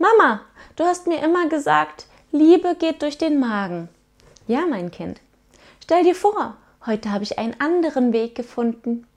Mama, du hast mir immer gesagt, Liebe geht durch den Magen. Ja, mein Kind. Stell dir vor, heute habe ich einen anderen Weg gefunden.